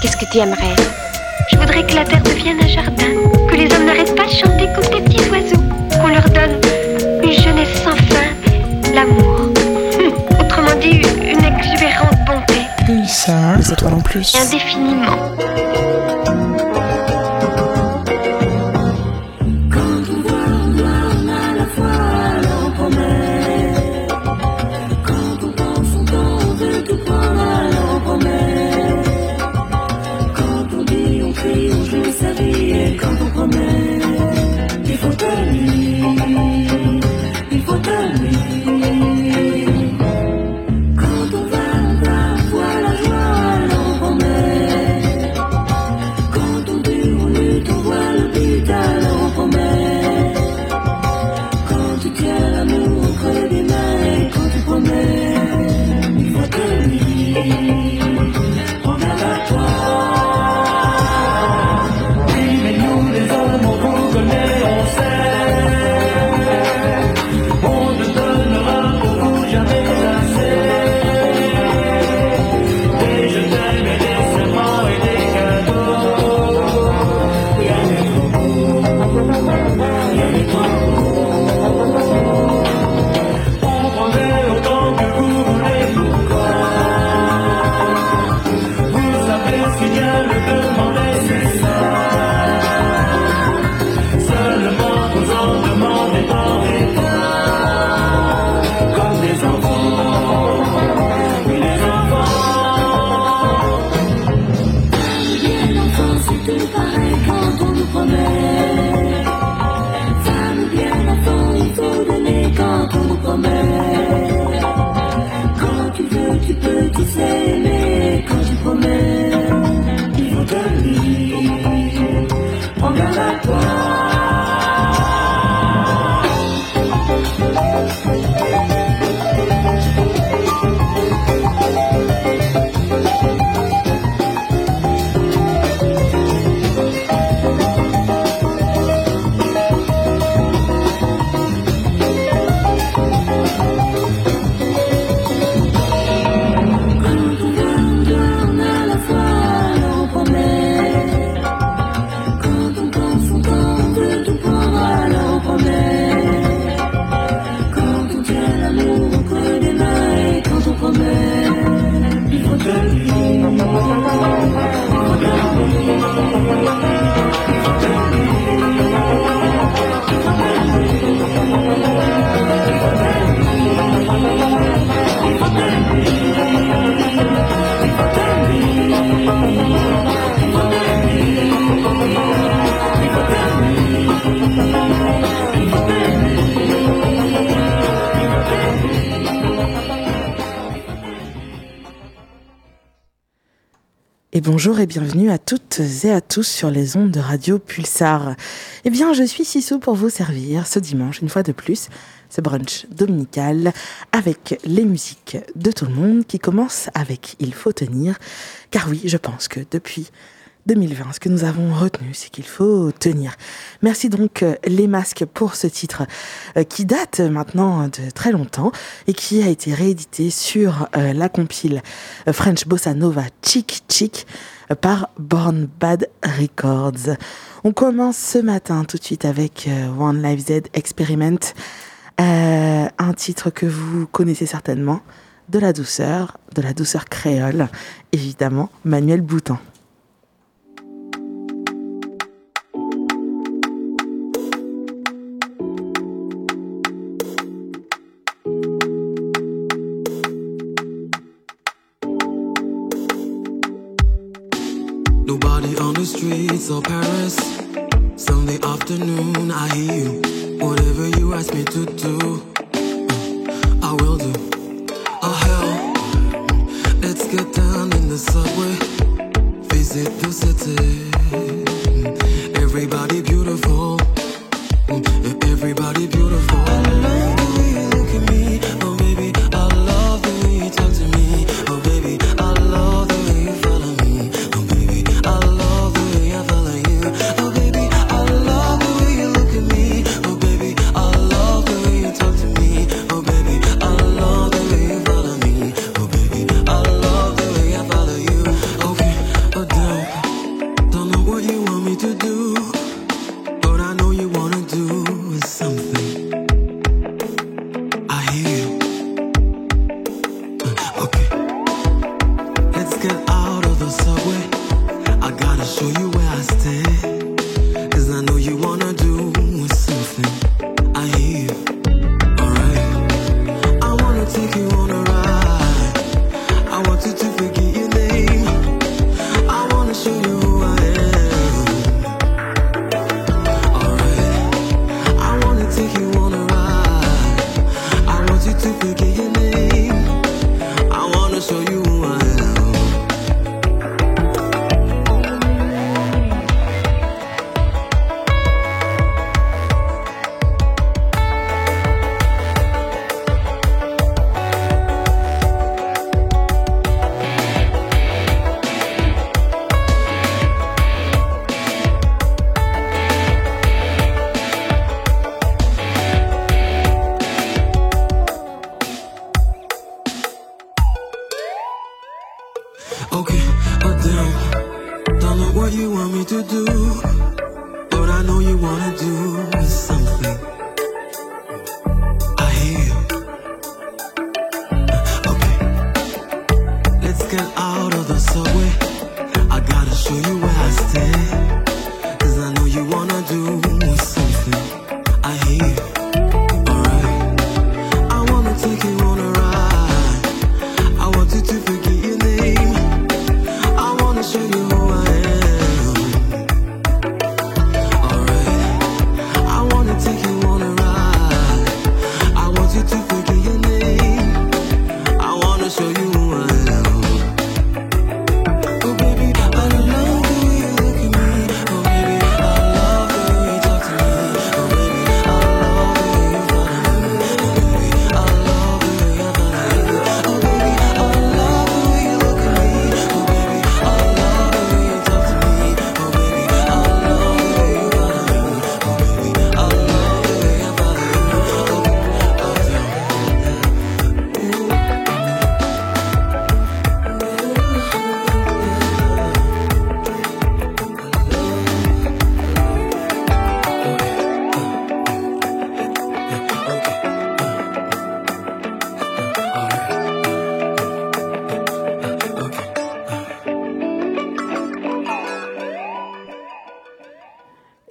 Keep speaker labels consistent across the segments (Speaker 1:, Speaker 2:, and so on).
Speaker 1: Qu'est-ce que tu aimerais Je voudrais que la terre devienne un jardin, que les hommes n'arrêtent pas de chanter comme des petits oiseaux, qu'on leur donne une jeunesse sans fin, l'amour. Hum, autrement dit, une exubérante bonté.
Speaker 2: ça, les étoiles en plus.
Speaker 1: Indéfiniment.
Speaker 2: Bonjour et bienvenue à toutes et à tous sur les ondes de Radio Pulsar. Eh bien, je suis Sissou pour vous servir ce dimanche, une fois de plus, ce brunch dominical avec les musiques de tout le monde qui commence avec Il faut tenir. Car oui, je pense que depuis 2020. Ce que nous avons retenu, c'est qu'il faut tenir. Merci donc euh, les masques pour ce titre euh, qui date maintenant de très longtemps et qui a été réédité sur euh, la compile French Bossa Nova Chic Chic par Born Bad Records. On commence ce matin tout de suite avec One Life Z Experiment, un titre que vous connaissez certainement, de la douceur, de la douceur créole, évidemment, Manuel Bouton.
Speaker 3: Streets of Paris. Sunday afternoon, I hear you. Whatever you ask me to do, uh, I will do. Oh hell, let's get down in the subway. Visit the city. Everybody beautiful. Mm,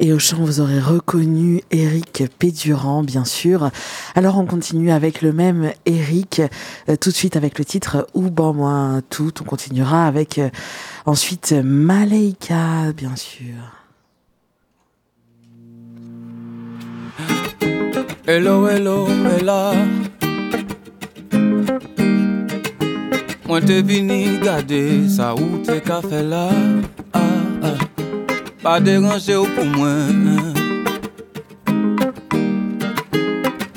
Speaker 2: et au chant, vous aurez reconnu Eric Pédurand, bien sûr. Alors, on continue avec le même Eric, euh, tout de suite avec le titre Ou bon moi tout. On continuera avec euh, ensuite Maleika, bien sûr.
Speaker 4: Hello, hello, Ella. Moi, t'es venu garder ça t'es là. Ah pa deranje ou pou mwen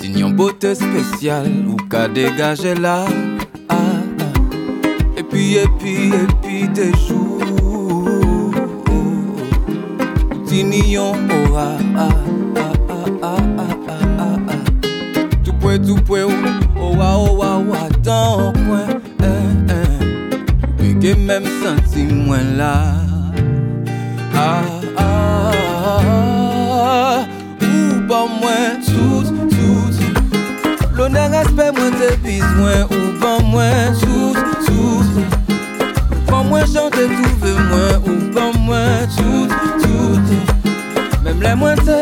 Speaker 4: Din yon bote spesyal ou ka degaje la ah, ah. Epi, epi, epi de jou Din yon oa ah, Toupwe, toupwe ou oa oa oa Tan ou kwen eh, eh. Bege menm santi mwen la Ah fòm mwen Sout, sout Lone respè mwen te biz Ou ban mwen Sout, sout Fòm mwen chante touve mwen Ou ban mwen tout, sout Mèm lè mwen te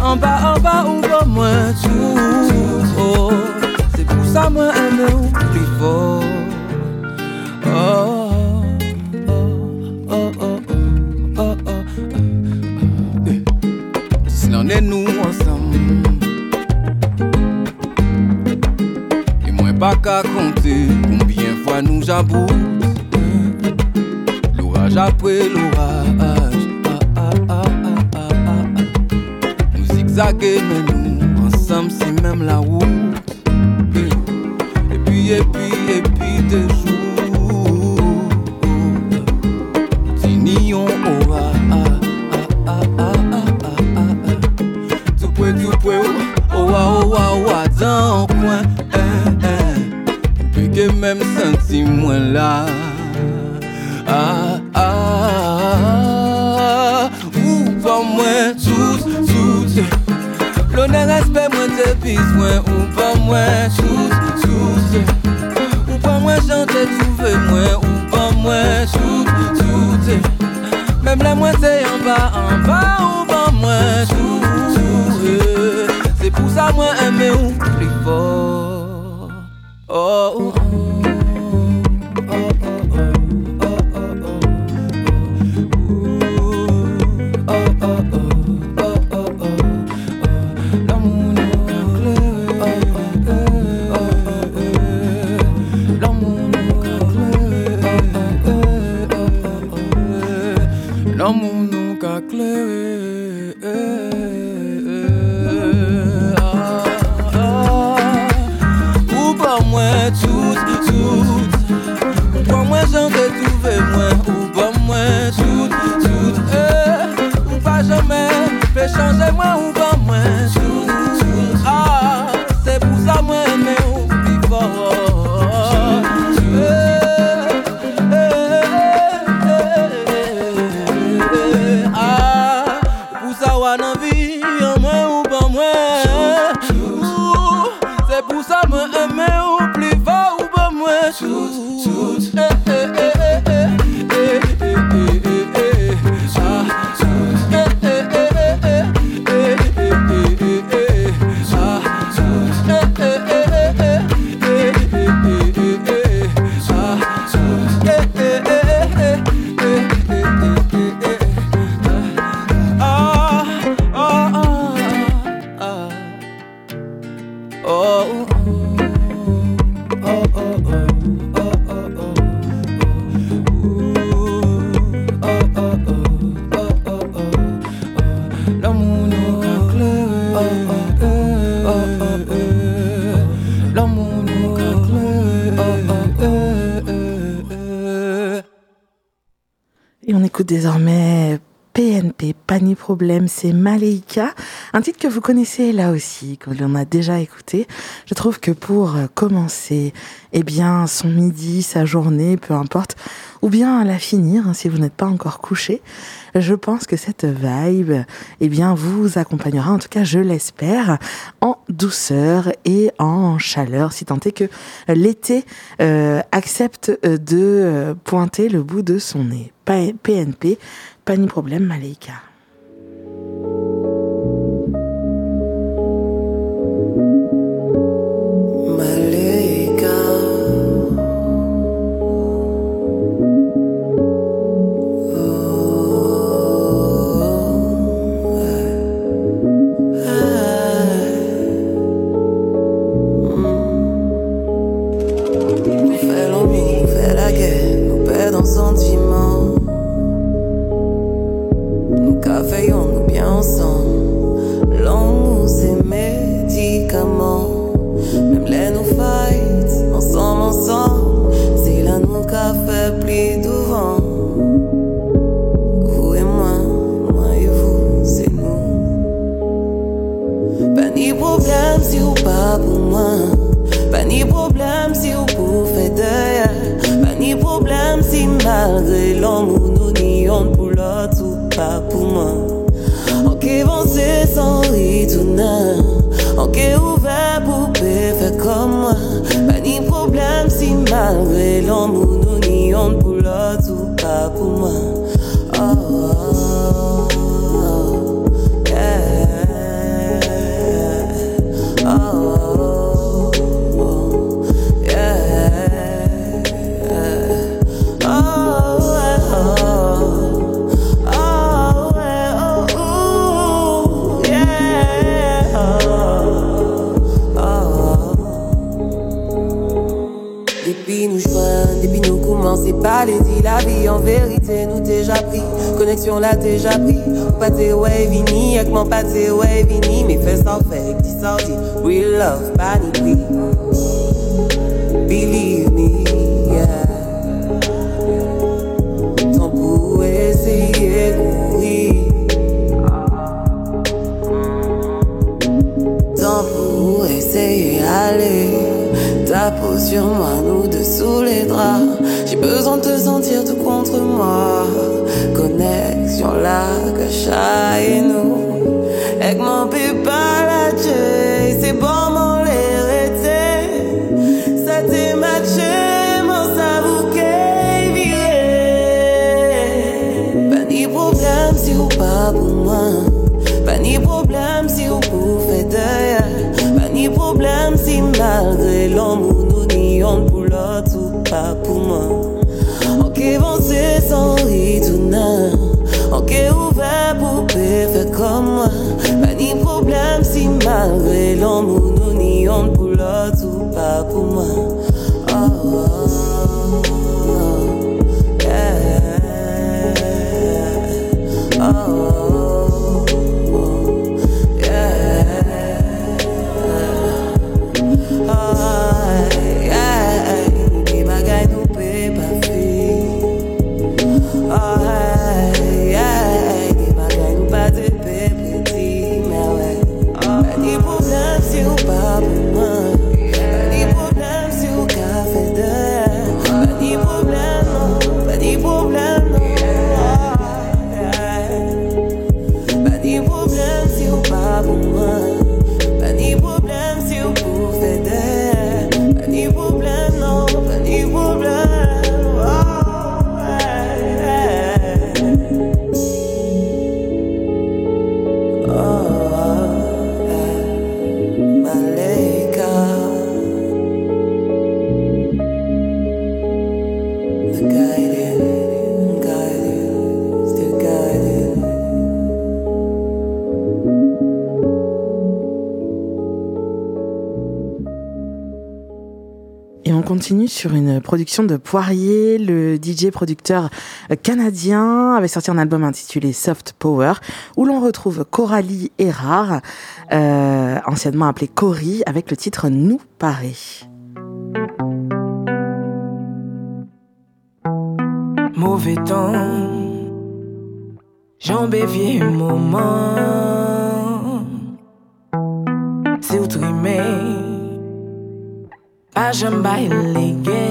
Speaker 4: An ba, an ba ou ban mwen Sout, oh Se pou sa mwen eme ou pli Oh. combien fois nous aboute L'orage après l'orage ah ah ah, ah, ah, ah, Nous zigzaguer mais nous ensemble c'est même la route 何者かくれ Maleika, un titre que vous connaissez là aussi, que l'on a déjà écouté. Je trouve que pour euh, commencer, eh bien, son midi, sa journée, peu importe, ou bien la finir, hein, si vous n'êtes pas encore couché, je pense que cette vibe, eh bien, vous accompagnera, en tout cas, je l'espère, en douceur et en chaleur, si tant est que l'été euh, accepte euh, de pointer le bout de son nez. PNP, pas ni problème, Maleika.
Speaker 5: On la deja pri Pate wey vini, ekman pate wey vini Me fes an fek, dis an di Real love, pa ni pri Believe me, yeah. Ton pou eseye kouri Ton pou eseye ale Ta peau sur moi, nous dessous les draps. J'ai besoin de te sentir tout contre moi. Syon la
Speaker 6: ka chaye nou Ek man pi pala che Se bon man le rete Sa te matche Man sa vou ke vire ben, Pa ni problem si ou pa pou mwen Pa ni problem si ou pou fe deye Pa ben, ni problem
Speaker 5: si malde love. sur une production de Poirier, le DJ producteur canadien avait sorti un album intitulé Soft Power, où l'on retrouve Coralie Erard, euh, anciennement appelée Cory, avec le titre Nous Paris.
Speaker 7: Mauvais temps, j'embéviais un moment Ajan baile
Speaker 2: gay.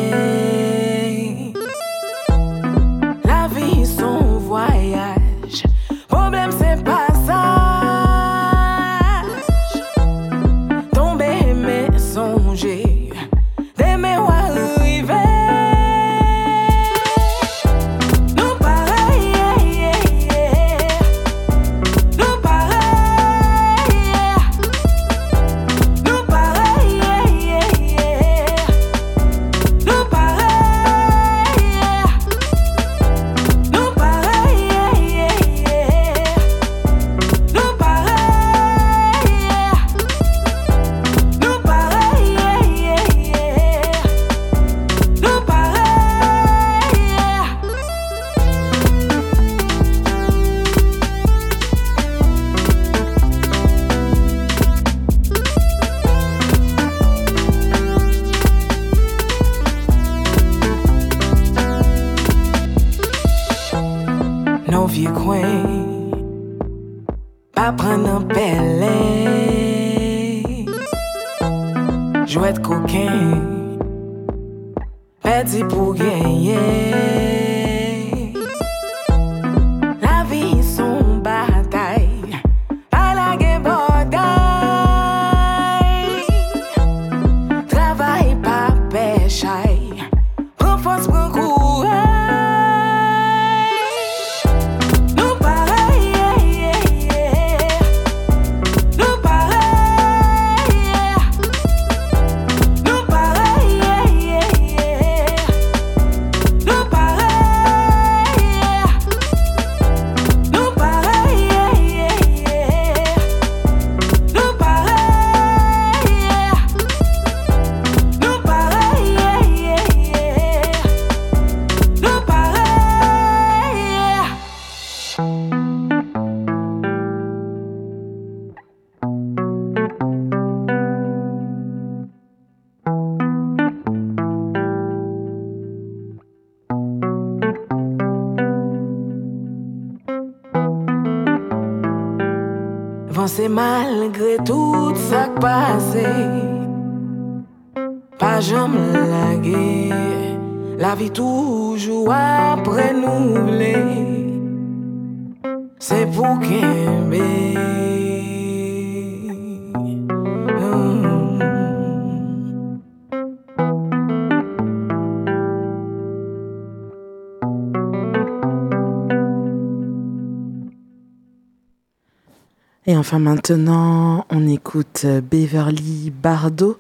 Speaker 2: Enfin maintenant, on écoute Beverly Bardot.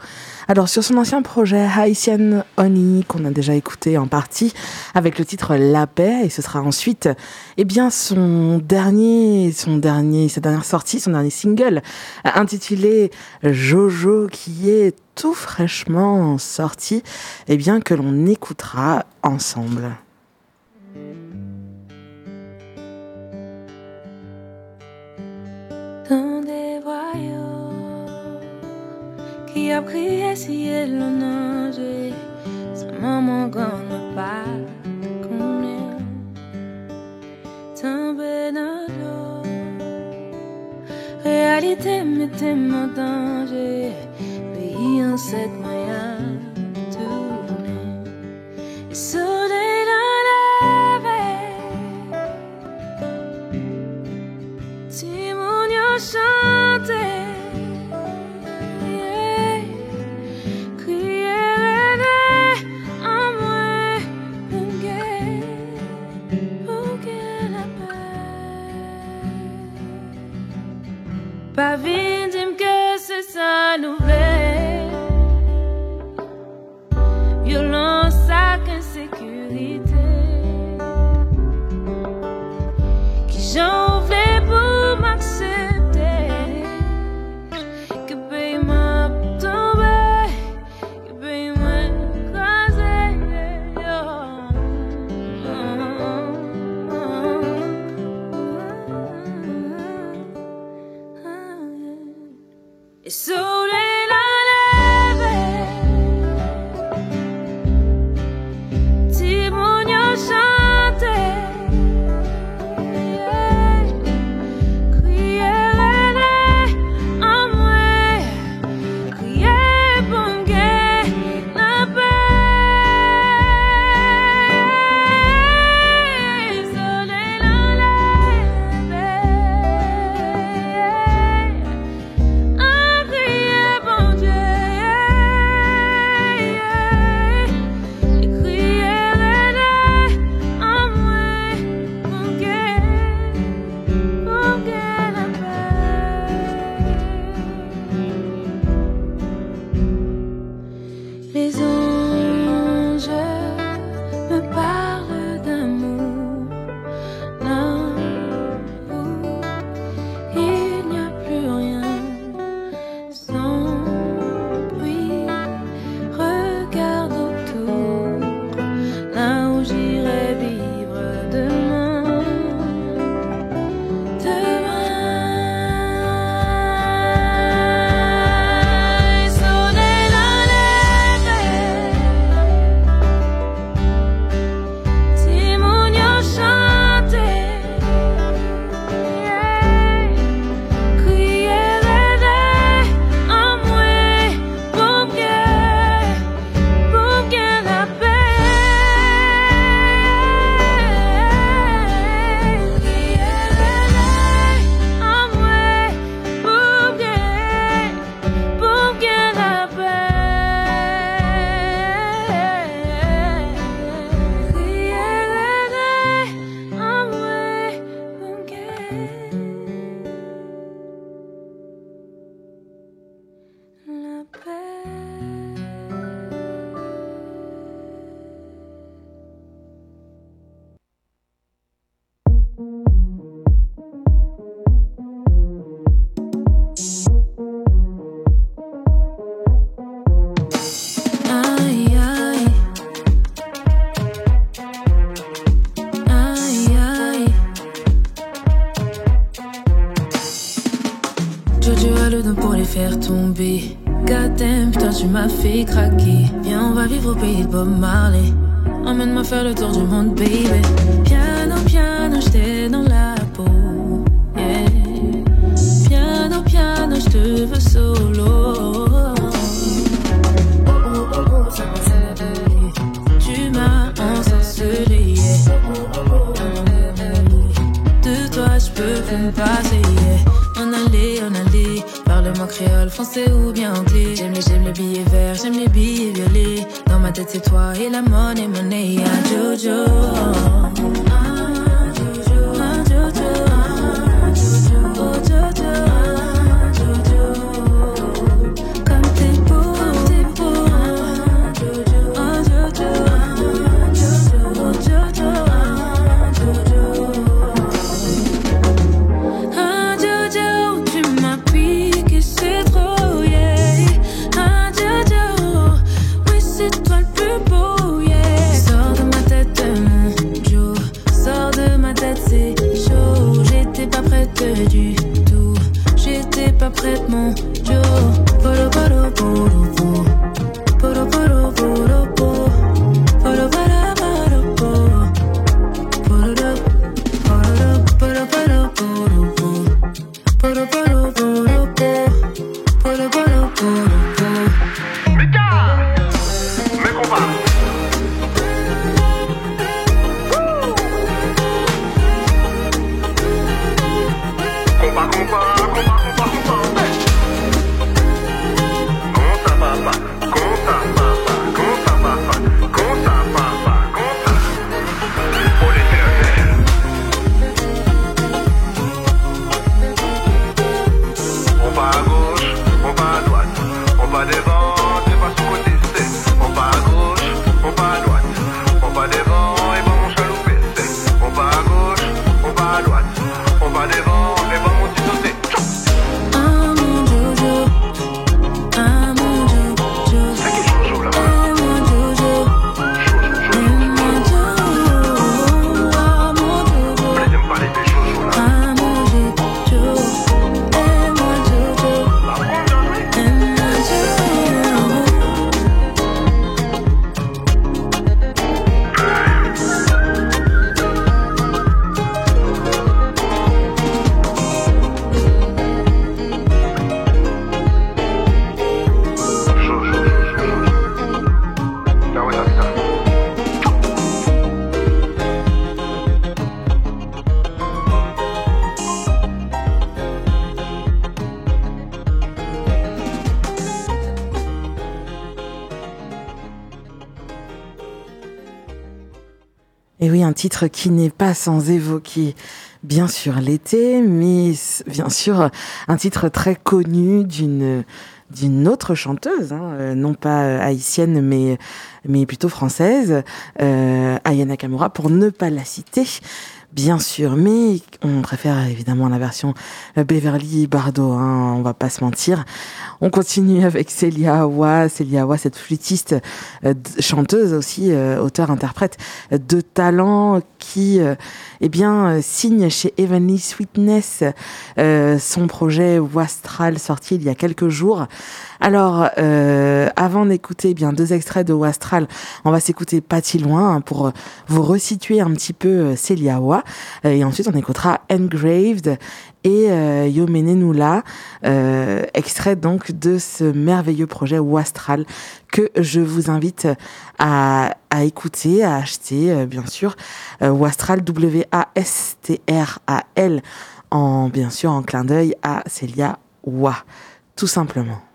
Speaker 2: Alors sur son ancien projet Haitian Honey, qu'on a déjà écouté en partie, avec le titre La Paix, et ce sera ensuite, eh bien, son dernier, son dernier, sa dernière sortie, son dernier single, intitulé Jojo, qui est tout fraîchement sorti, eh bien, que l'on écoutera ensemble.
Speaker 1: Qui a prié si elle en. Sa maman quand ne pas combien dans l'eau. Réalité mettait en danger. Pays en cette moyen tourner. Et soleil. Pas vite, dis que c'est ça nouvelle. Bob Marley. Emmène-moi faire le tour du monde, baby. Piano, piano, j'étais dans c'est toi et la monnaie, monnaie. Ah, Jojo.
Speaker 2: Titre qui n'est pas sans évoquer bien sûr l'été, mais bien sûr un titre très connu d'une d'une autre chanteuse, hein, euh, non pas euh, haïtienne, mais mais plutôt française, euh, Aya Nakamura, pour ne pas la citer. Bien sûr, mais on préfère évidemment la version Beverly Bardot, hein, on va pas se mentir. On continue avec Célia Awa, Célia Awa, cette flûtiste, euh, chanteuse aussi, euh, auteur-interprète de talent qui, euh, eh bien, euh, signe chez Heavenly Sweetness son projet Wastral sorti il y a quelques jours. Alors, euh, avant d'écouter eh bien deux extraits de Wastral, on va s'écouter pas si loin hein, pour euh, vous resituer un petit peu euh, Célia Awa. Euh, et ensuite, on écoutera Engraved et Yomene Nula, euh, extrait donc de ce merveilleux projet Wastral que je vous invite à, écouter, à acheter, bien sûr. Wastral, W-A-S-T-R-A-L, en, bien sûr, en clin d'œil à Célia Wa, tout simplement.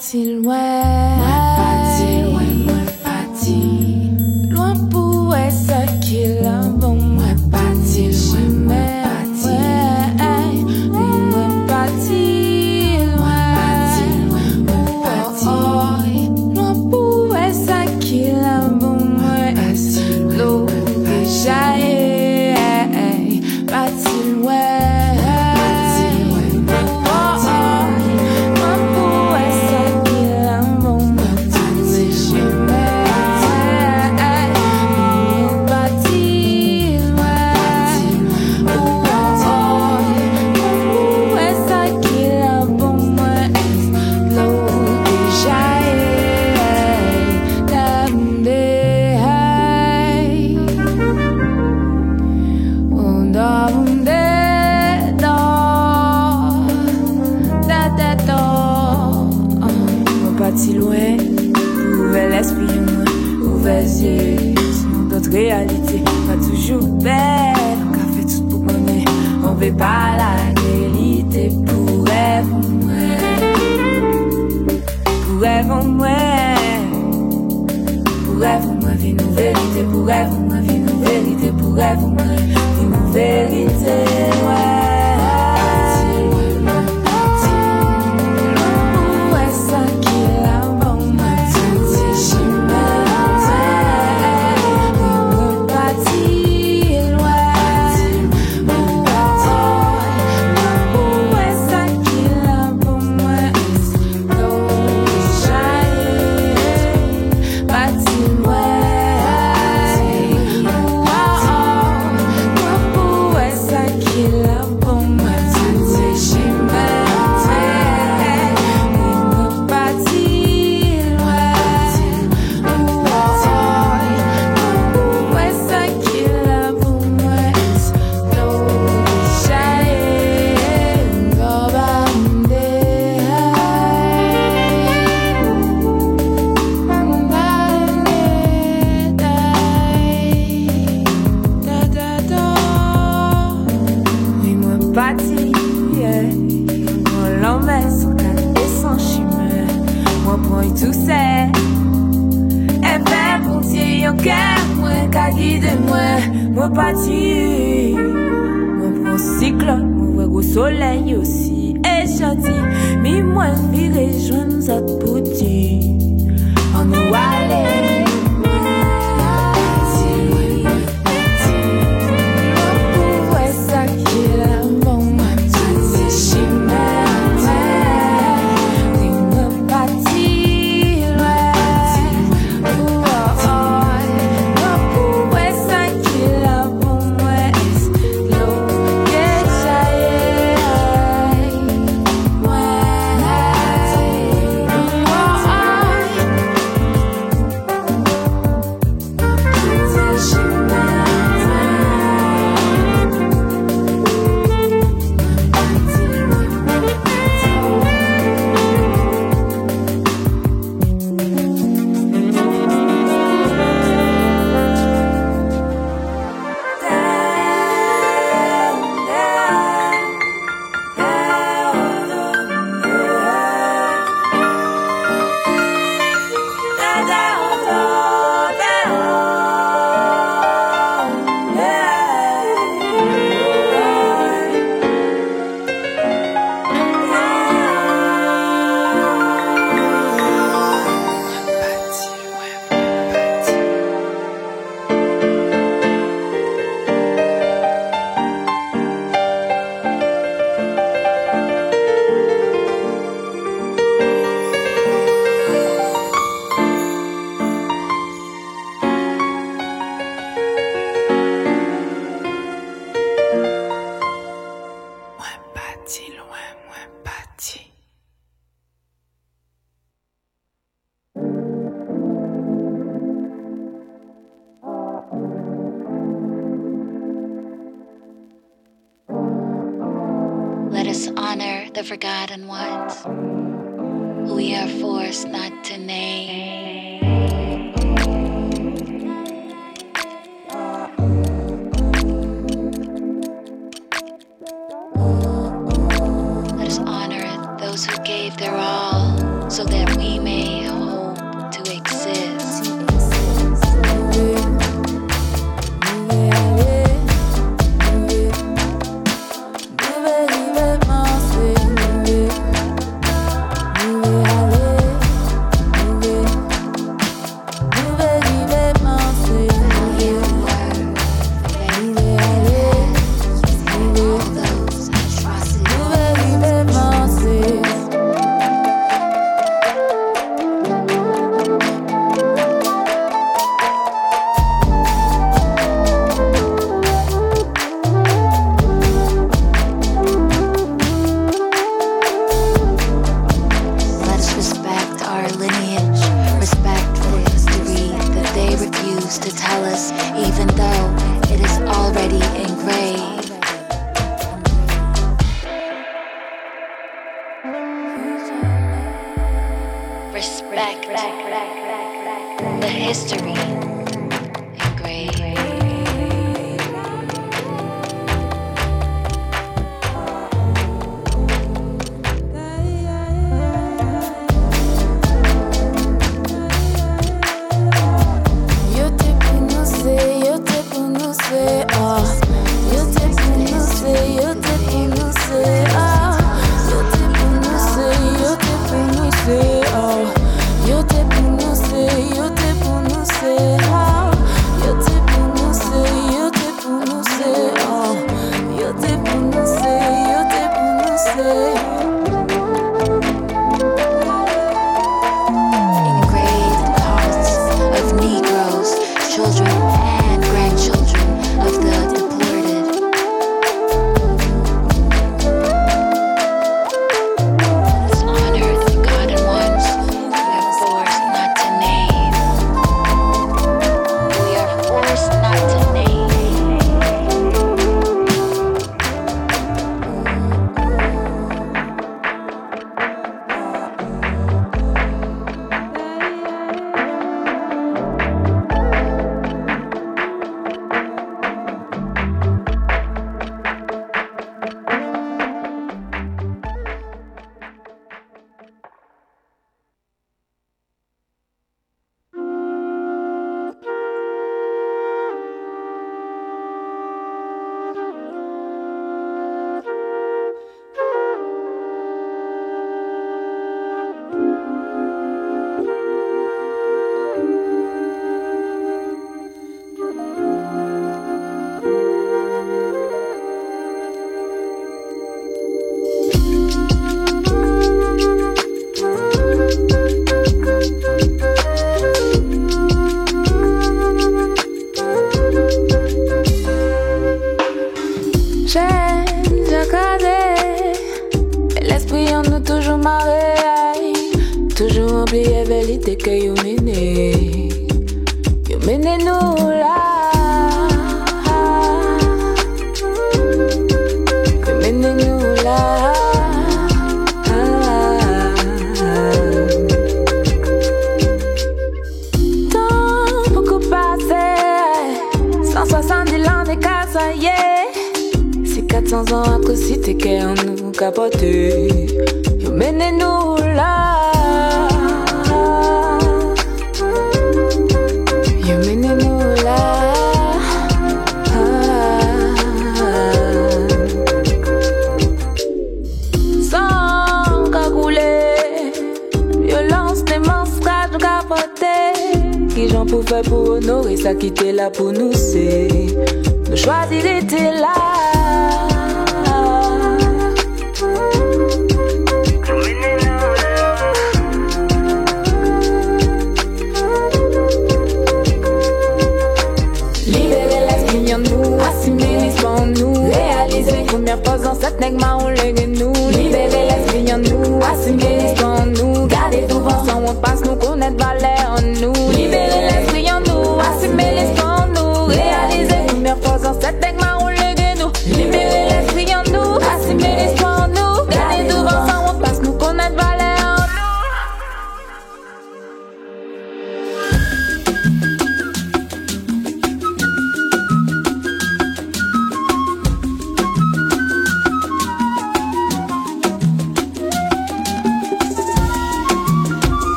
Speaker 7: Parti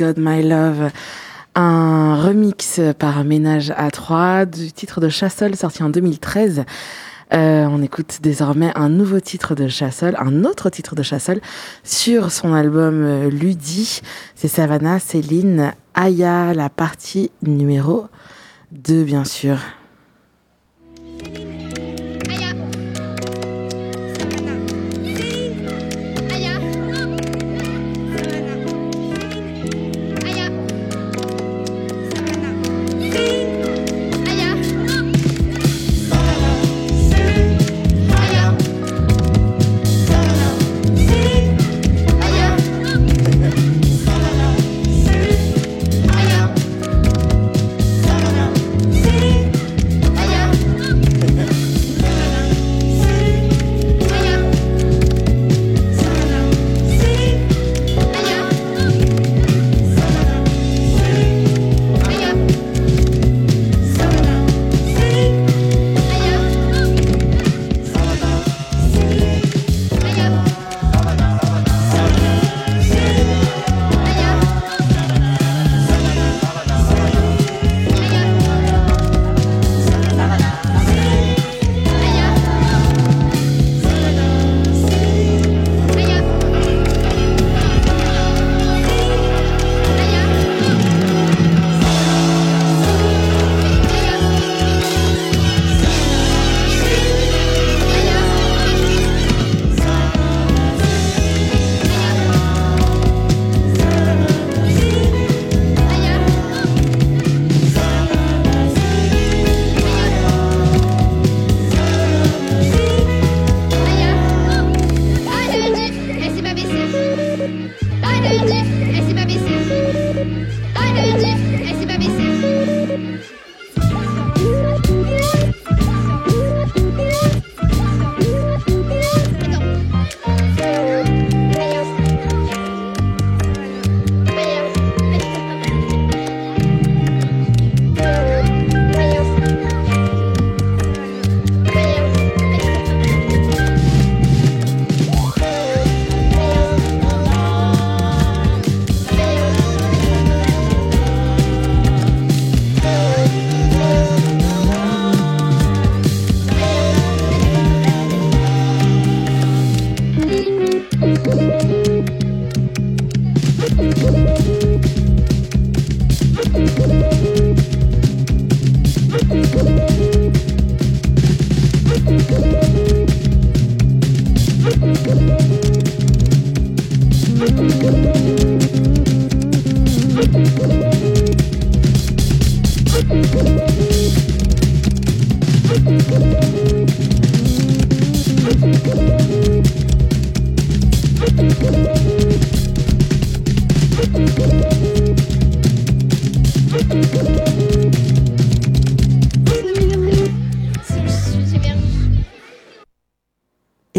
Speaker 2: God My Love, un remix par Ménage à 3 du titre de Chassol sorti en 2013. Euh, on écoute désormais un nouveau titre de Chassol, un autre titre de Chassol sur son album euh, Ludi. C'est Savannah, Céline, Aya, la partie numéro 2 bien sûr.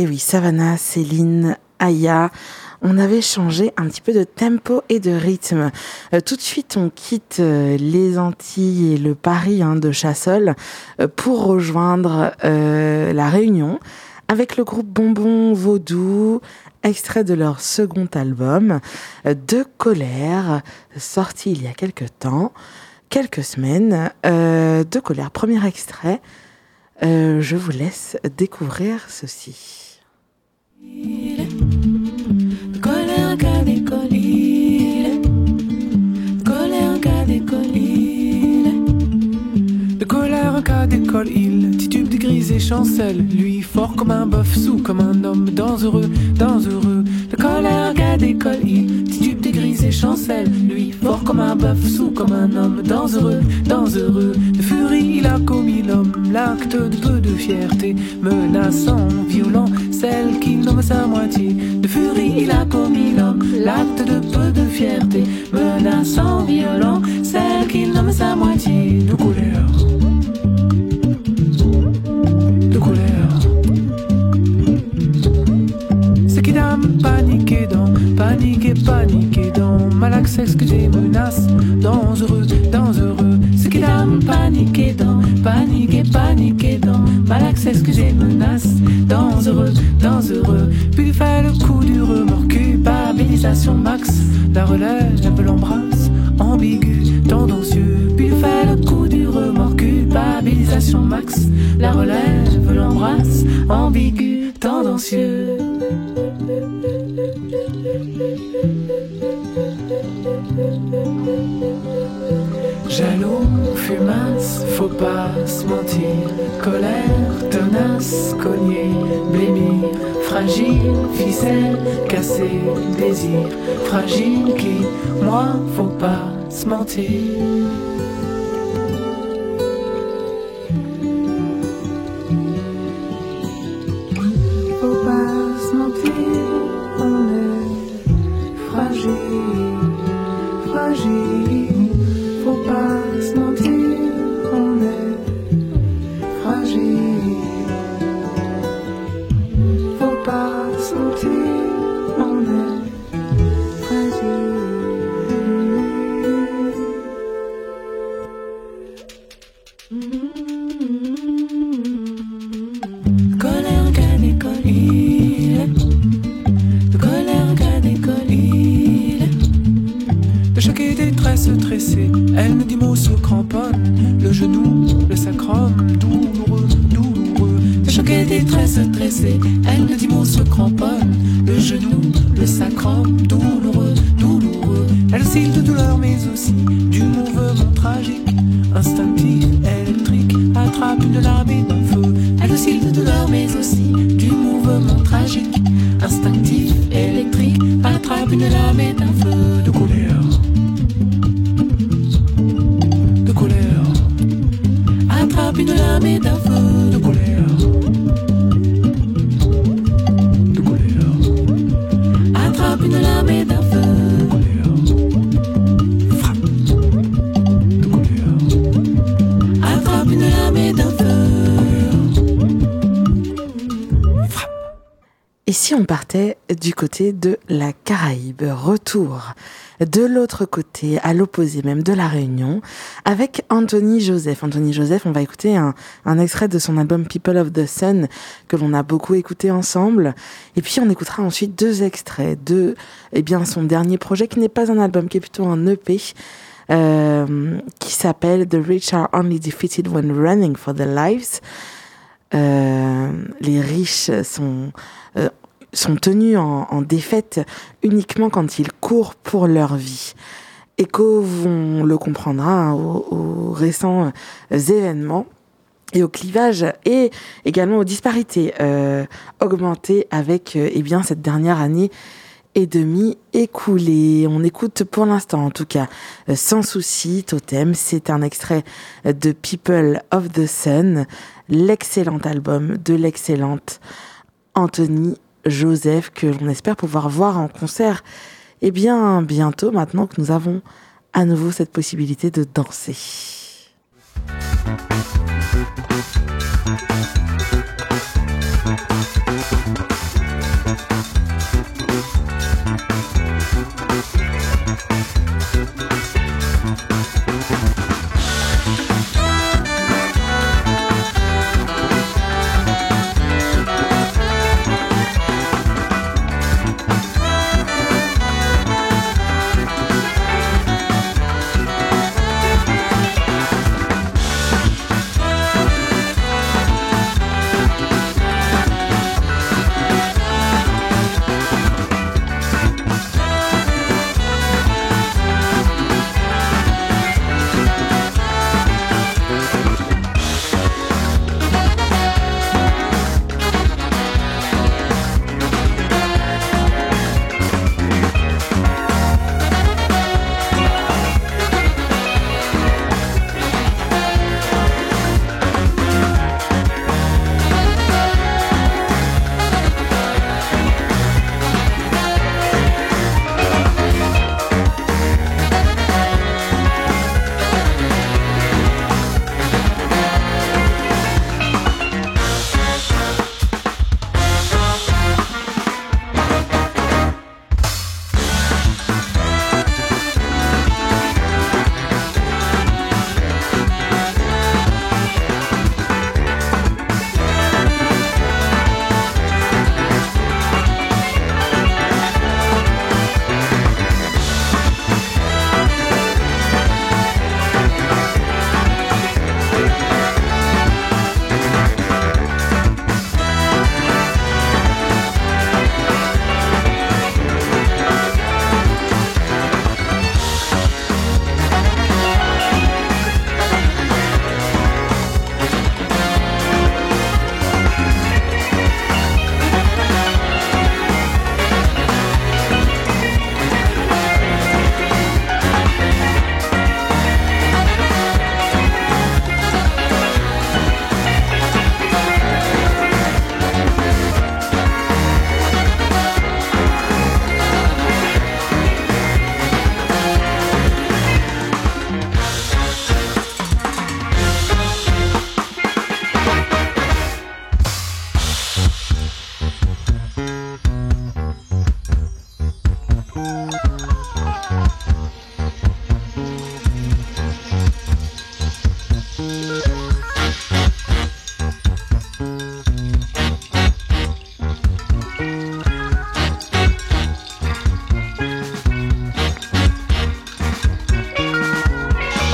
Speaker 2: Et oui, Savannah, Céline, Aya, on avait changé un petit peu de tempo et de rythme. Euh, tout de suite, on quitte euh, les Antilles et le Paris hein, de Chassol euh, pour rejoindre la Réunion avec le groupe Bonbon Vaudou, extrait de leur second album, De colère, sorti il y a quelques temps, quelques semaines. De colère, premier extrait. Je vous laisse découvrir ceci.
Speaker 7: Solid. Qu'a décolle
Speaker 4: il, titube de grise et chancelle, lui fort comme un bœuf, sous comme un homme, dangereux, dangereux.
Speaker 7: de colère qu'a décolle il, titube de grise et chancelle, lui fort comme un bœuf, sous comme un homme, dangereux, dangereux.
Speaker 4: De furie, il a commis l'homme, l'acte de peu de fierté, menaçant, violent, celle qui nomme sa moitié.
Speaker 7: De furie, il a commis l'homme, l'acte de peu de fierté, menaçant, violent, celle qu'il nomme sa moitié.
Speaker 4: De. Paniqué dans, paniqué, paniqué dans, mal accès que j'ai menace, dangereux, dangereux.
Speaker 7: Ce qui dame paniqué dans, paniqué, paniqué dans, mal accès que j'ai menace, dangereux, dangereux.
Speaker 4: Puis il fait le coup du remords, culpabilisation, ma
Speaker 7: max, la relève, l'embrasse, ambigu, tendancieux, puis fait le coup du remords, culpabilisation max, la relève, l'embrasse, ambigu, tendancieux. Jaloux, fumasse, faut pas se mentir. Colère, tenace, cogner, blêmir. Fragile, ficelle, casser, désir. Fragile qui, moi, faut pas se mentir. De
Speaker 2: la Caraïbe, retour de l'autre côté, à l'opposé même de la Réunion, avec Anthony Joseph. Anthony Joseph, on va écouter un, un extrait de son album People of the Sun que l'on a beaucoup écouté ensemble. Et puis on écoutera ensuite deux extraits de eh bien, son dernier projet qui n'est pas un album, qui est plutôt un EP. euh, qui s'appelle The Rich Are Only Defeated When Running for Their Lives. Euh, les riches sont euh, sont tenus en, défaite uniquement quand ils courent pour leur vie. Echo, on le comprendra, hein, aux, récents euh, événements et au clivage et également aux disparités euh, augmentées avec euh, eh bien cette dernière année et demie écoulée. On écoute pour l'instant en tout cas sans souci Totem, c'est un extrait de People of the Sun, l'excellent album de l'excellente Anthony Joseph que l'on espère pouvoir voir en concert et bien bientôt maintenant que nous avons à nouveau cette possibilité de danser.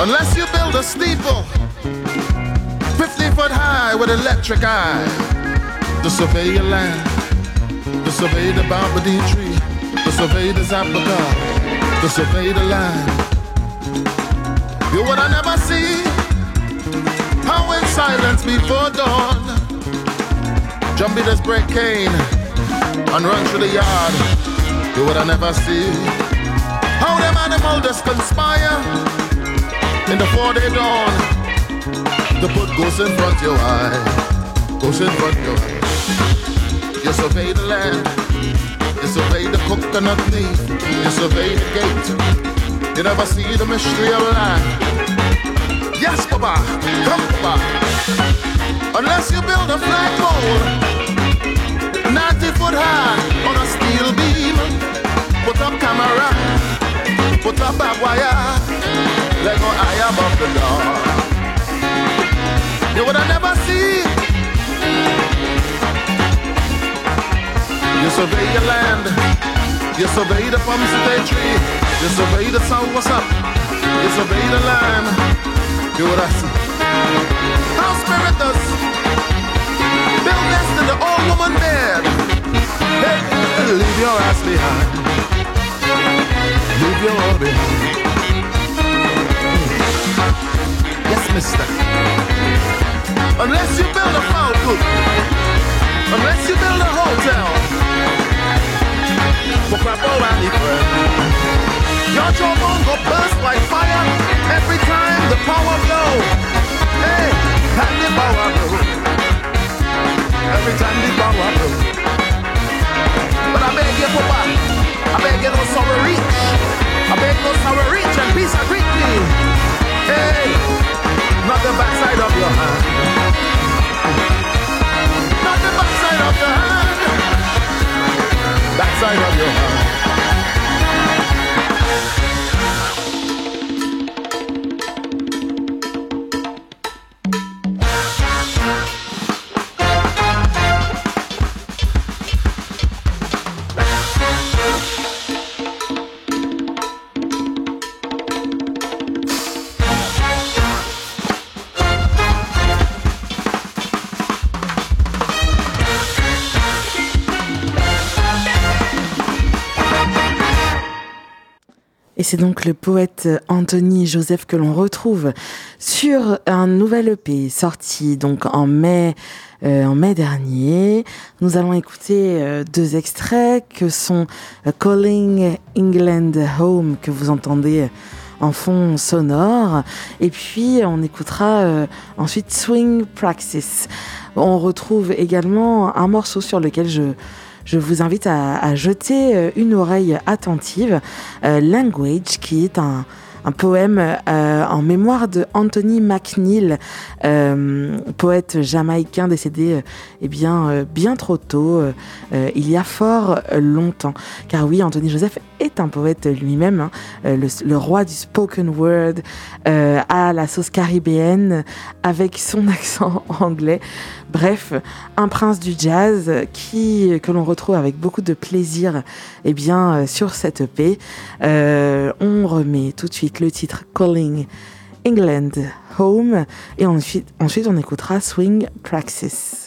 Speaker 8: Unless you build a steeple 50 foot high with electric eye to survey your land, to survey the Barbadine tree, to survey the Zapaga, to survey the land. You would I never see how in silence before dawn, Jumpy just break cane and run through the yard. You would I never see how them animals conspire in the four-day dawn. The put goes in front your eye, goes in front your eye. You survey the land, you survey the coconut leaf, you survey the gate. You never see the mystery of land. Yes, Baba, come Baba. Unless you build a flagpole, 90 foot high on a steel beam, put up camera, put up barbed wire. Let go high above the door. You would have never see. You survey your land. You survey the palm city tree. You survey the sun, what's up? You survey the land. You would have see. How spirit does. Build nest in the old woman bed. Hey, leave your ass behind. Leave your all behind. Yes, mister. Unless you build a foul coop, unless you build a hotel. Your jawbone go burst like fire every time the power blow. Hey, and the power blow. Every time the power blow. But I beg you, Papa, I beg you no sorrow reach. I beg no sorrow reach and peace and me. Hey, not the backside of your hand. Not the backside of your hand. Backside of your hand.
Speaker 2: Et c'est donc le poète Anthony Joseph que l'on retrouve sur un nouvel EP sorti donc en mai, euh, en mai dernier. Nous allons écouter euh, deux extraits que sont euh, Calling England Home que vous entendez en fond sonore et puis on écoutera euh, ensuite Swing Praxis. On retrouve également un morceau sur lequel je je vous invite à, à jeter euh, une oreille attentive. Euh, Language, qui est un, un poème euh, en mémoire de Anthony McNeil, euh, poète jamaïcain décédé euh, eh bien, euh, bien trop tôt, il y a fort longtemps. Car oui, Anthony Joseph est un poète lui-même, hein, le, roi du spoken word, à la sauce caribéenne, avec son accent anglais. Bref, un prince du jazz qui que l'on retrouve avec beaucoup de plaisir eh bien, euh, sur cette EP. Euh, on remet tout de suite le titre Calling England Home et ensuite, ensuite on écoutera Swing Praxis.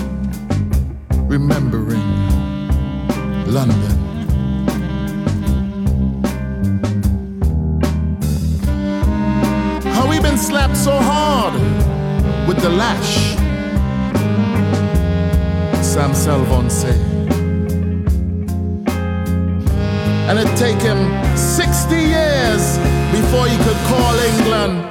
Speaker 8: Remembering London. How we been slapped so hard with the lash. Sam Salvon say. And it take him 60 years before he could call England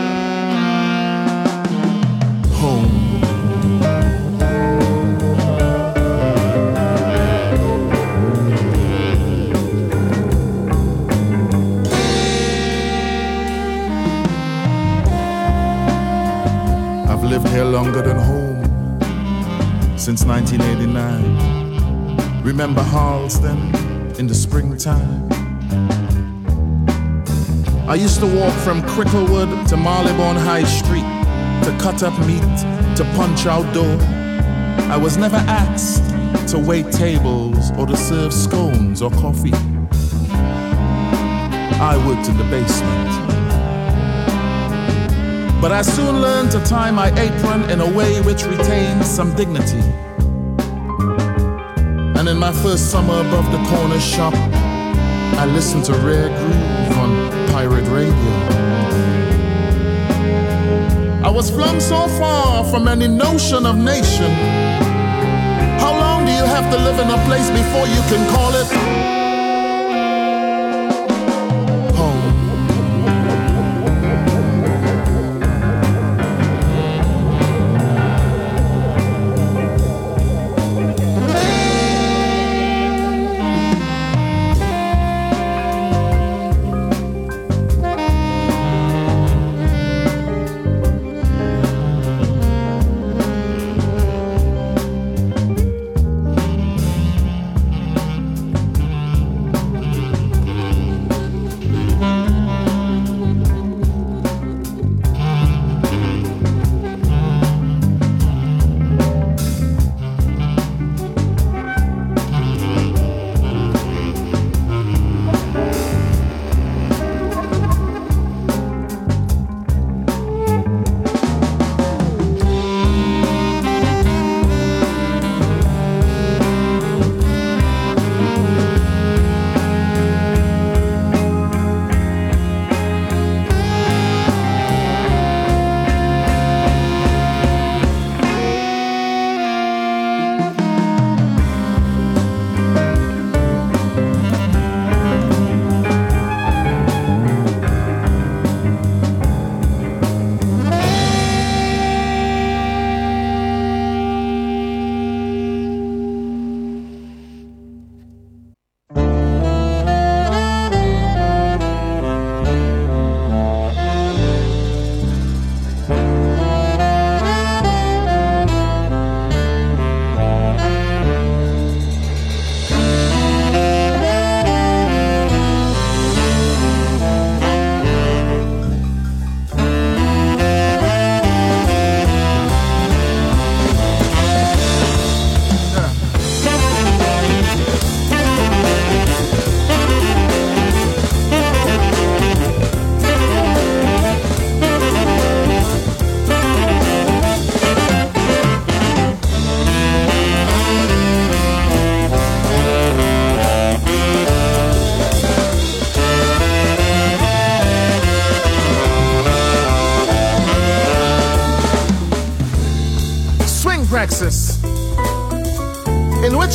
Speaker 8: since 1989. Remember Harlesden in the springtime? I used to walk from Cricklewood to Marylebone High Street to cut up meat, to punch out dough. I was never asked to wait tables or to serve scones or coffee. I worked in the basement. But I soon learned to tie my apron in a way which retained some dignity. And in my first summer above the corner shop, I listened to Rare Groove on pirate radio. I was flung so far from any notion of nation. How long do you have to live in a place before you can call it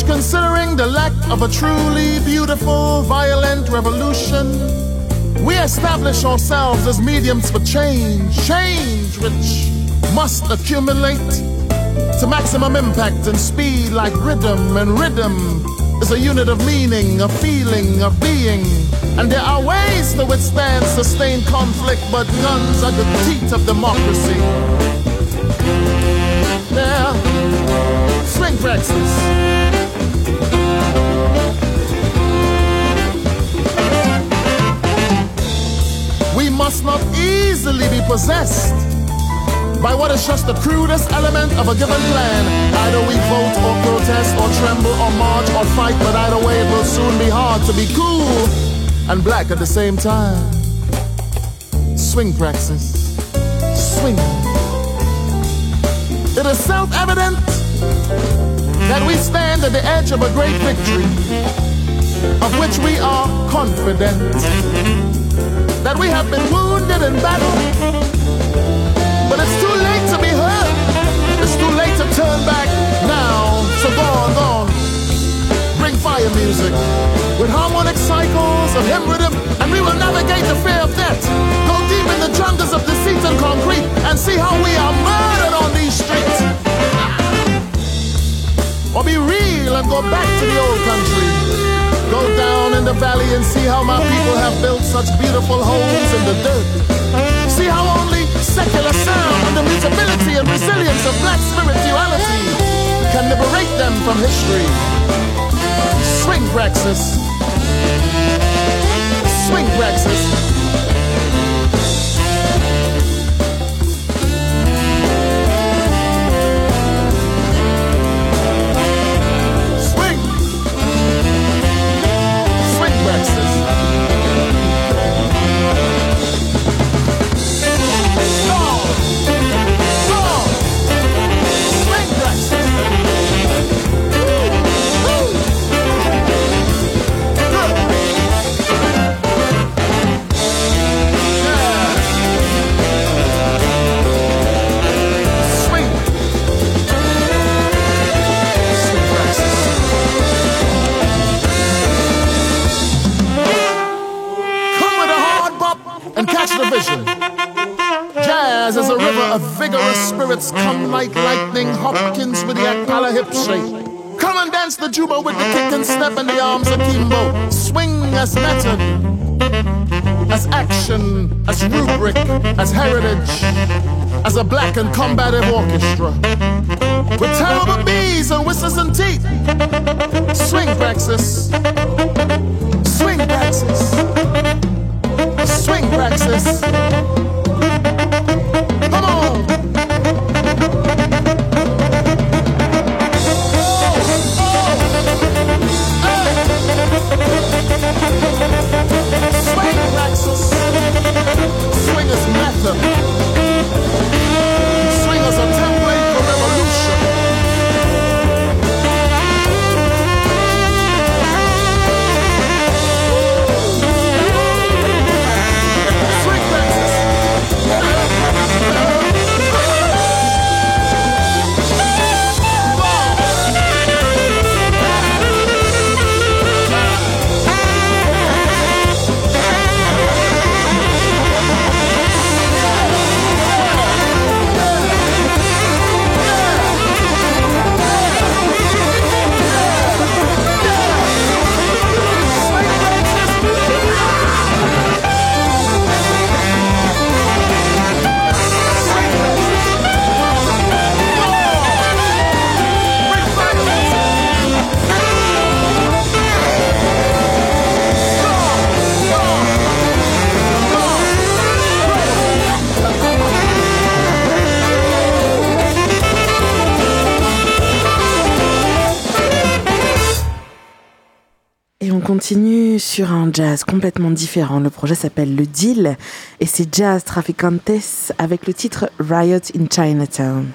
Speaker 8: considering the lack of a truly beautiful, violent revolution, we establish ourselves as mediums for change, change which must accumulate to maximum impact and speed like rhythm, and rhythm is a unit of meaning, a feeling, of being. And there are ways to withstand sustained conflict, but guns are the teeth of democracy. There, swing praxis. We must not easily be possessed by what is just the crudest element of a given plan. Either we vote or protest or tremble or march or fight, but either way it will soon be hard to be cool and black at the same time. Swing praxis. Swing. It is self evident that we stand at the edge of a great victory, of which we are confident. That we have been wounded in battle, but it's too late to be hurt. It's too late to turn back now. So go on, go on. Bring fire music with harmonic cycles of hymn rhythm, and we will navigate the fear of death. Go deep in the jungles of deceit and concrete and see how we are murdered on these streets. Or be real and go back to the old country. Go down in the valley and see how my people have built such beautiful homes in the dirt. See how only secular sound and the mutability and resilience of black spirituality can liberate them from history. Swing praxis. Swing praxis. Vigorous spirits. Come like lightning, Hopkins with the Akpala hip shake. Come and dance the juba with the kick and step and the arms akimbo. Swing as method, as action, as rubric, as heritage, as a black and combative orchestra. With terrible bees and whistles and teeth. Swing praxis. Swing praxis. Swing praxis.
Speaker 2: Continue sur un jazz complètement différent. Le projet s'appelle Le Deal et c'est Jazz Traficantes avec le titre Riot in Chinatown.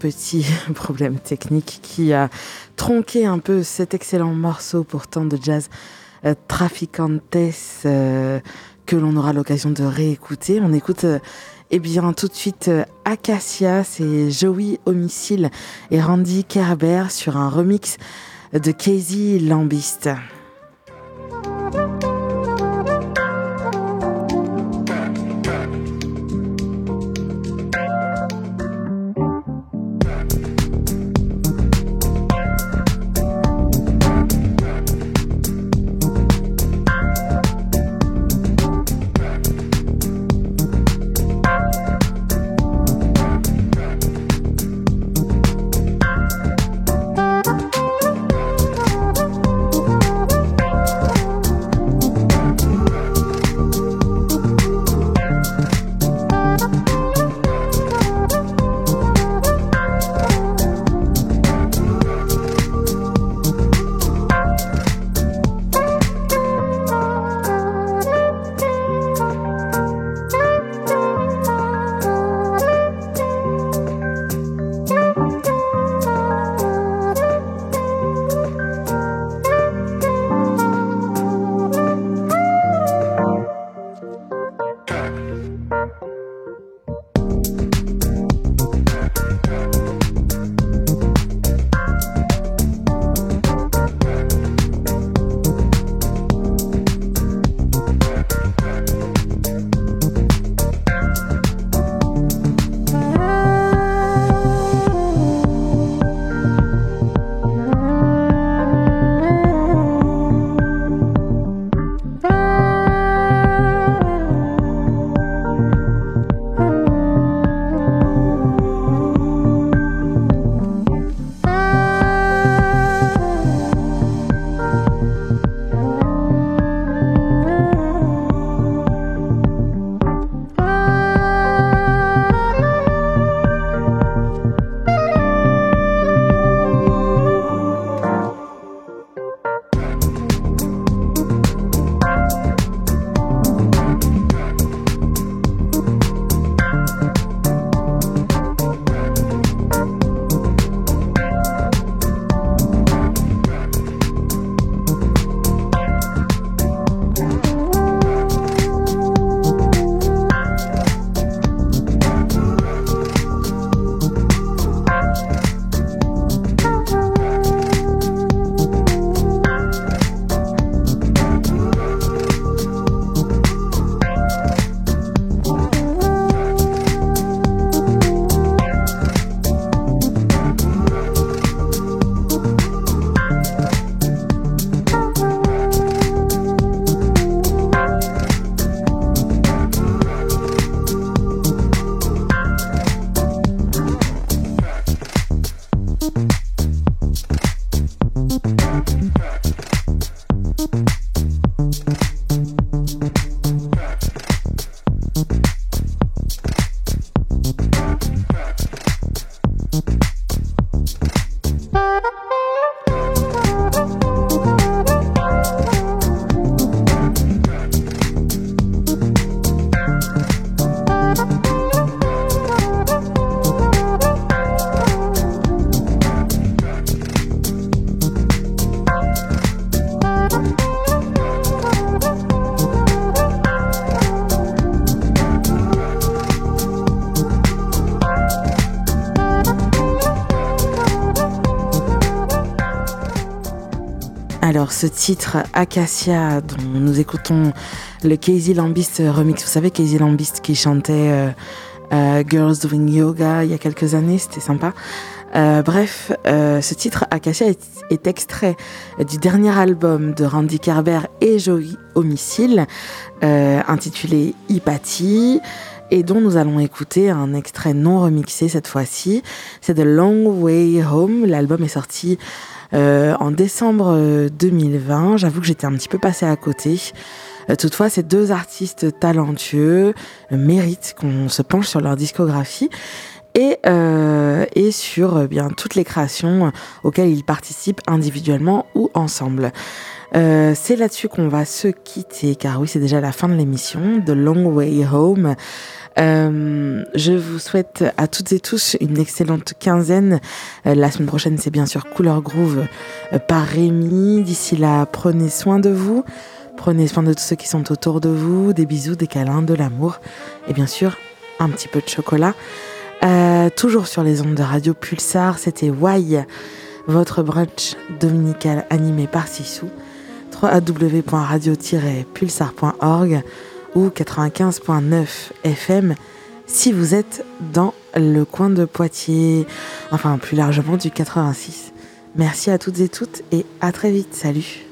Speaker 2: Petit problème technique qui a tronqué un peu cet excellent morceau pourtant de jazz euh, Traficantes euh, que l'on aura l'occasion de réécouter. On écoute euh, eh bien tout de suite Acacia, c'est Joey Homicile et Randy Kerber sur un remix de Casey Lambist. Alors ce titre Acacia dont nous écoutons le Casey Lambist remix, vous savez Casey Lambist qui chantait euh, euh, Girls Doing Yoga il y a quelques années, c'était sympa. Euh, bref, ce titre Acacia est, extrait du dernier album de Randy Kerber et Joey Homicile, intitulé Hypatie, et dont nous allons écouter un extrait non remixé cette fois-ci. C'est The Long Way Home. L'album est sorti euh, en décembre 2020. J'avoue que j'étais un petit peu passée à côté. Euh, toutefois, ces deux artistes talentueux méritent qu'on se penche sur leur discographie et, euh, et sur euh, bien toutes les créations auxquelles ils participent individuellement ou ensemble. Euh, c'est là-dessus qu'on va se quitter, car oui, c'est déjà la fin de l'émission, The Long Way Home. Euh, je vous souhaite à toutes et tous une excellente quinzaine. Euh, la semaine prochaine, c'est bien sûr Couleur Groove euh, par Rémi. D'ici là, prenez soin de vous. Prenez soin de tous ceux qui sont autour de vous. Des bisous, des câlins, de l'amour. Et bien sûr, un petit peu de chocolat. Toujours sur les ondes de Radio Pulsar, c'était Why, votre brunch dominical animé par Sissou. www.radio-pulsar.org ou 95.9 FM si vous êtes dans le coin de Poitiers, enfin plus largement du 86. Merci à toutes et toutes et à très vite. Salut.